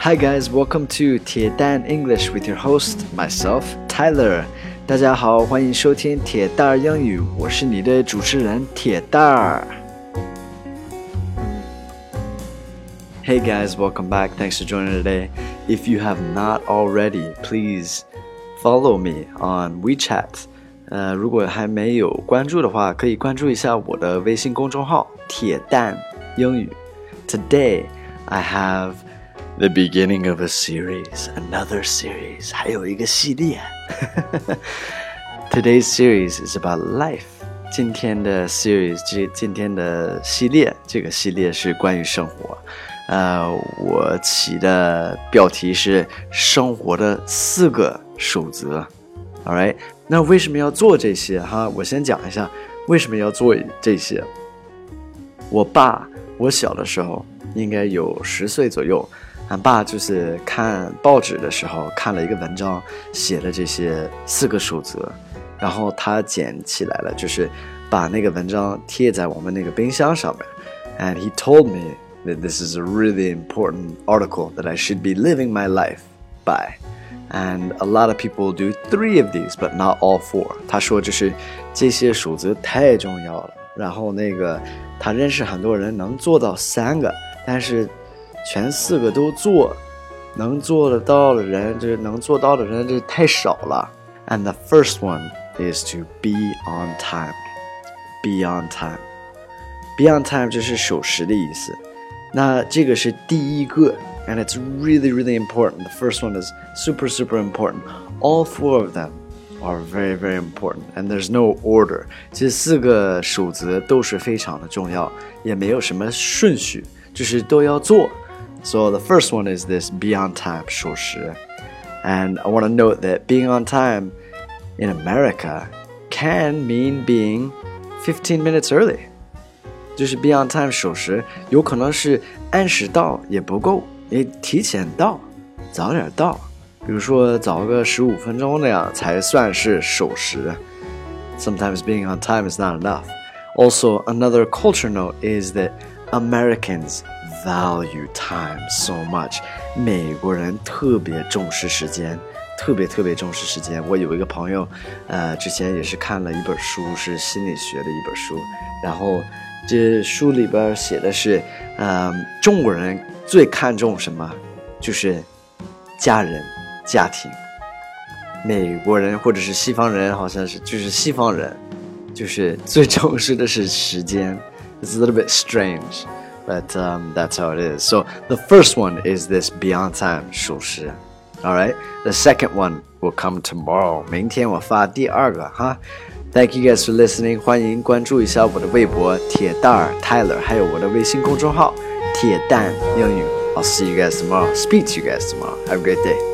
Hi guys, welcome to 铁蛋 English with your host myself Tyler. 大家好，欢迎收听铁蛋儿英语，我是你的主持人铁蛋儿。Hey guys, welcome back. Thanks for joining today. If you have not already, please follow me on WeChat. 呃，如果还没有关注的话，可以关注一下我的微信公众号“铁蛋英语”。Today I have the beginning of a series, another series，还有一个系列。Today's series is about life. 今天的 series，这今天的系列，这个系列是关于生活。呃，我起的标题是“生活的四个守则”。All right，那为什么要做这些？哈，我先讲一下为什么要做这些。我爸，我小的时候应该有十岁左右，俺爸就是看报纸的时候看了一个文章，写的这些四个守则，然后他捡起来了，就是把那个文章贴在我们那个冰箱上面。And he told me that this is a really important article that I should be living my life by. And a lot of people do three of these, but not all four. 他说就是这些守则太重要了。然后那个他认识很多人能做到三个，但是全四个都做，能做得到的人，就是能做到的人，这太少了。And the first one is to be on time. Be on time. Be on time 就是守时的意思。那这个是第一个。and it's really, really important. The first one is super, super important. All four of them are very, very important, and there's no order. 这四个守则都是非常的重要，也没有什么顺序，就是都要做。 So the first one is this: be on time, 守时。And I want to note that being on time in America can mean being 15 minutes early. 就是 be on time 守时，有可能是按时到也不够。你提前到，早点到，比如说早个十五分钟那样才算是守时。Sometimes being on time is not enough. Also, another culture note is that Americans value time so much. 美国人特别重视时间，特别特别重视时间。我有一个朋友，呃，之前也是看了一本书，是心理学的一本书，然后这书里边写的是，嗯，中国人。最看重什么？就是家人、家庭。美国人或者是西方人，好像是就是西方人，就是最重视的是时间。It's a little bit strange, but um, that's how it is. So the first one is this beyond time 属实。All right, the second one will come tomorrow. 明天我发第二个哈。Thank you guys for listening. 欢迎关注一下我的微博铁蛋儿 Tyler，还有我的微信公众号。铁蛋英语。I'll see you guys tomorrow. Speak to you guys tomorrow. Have a great day.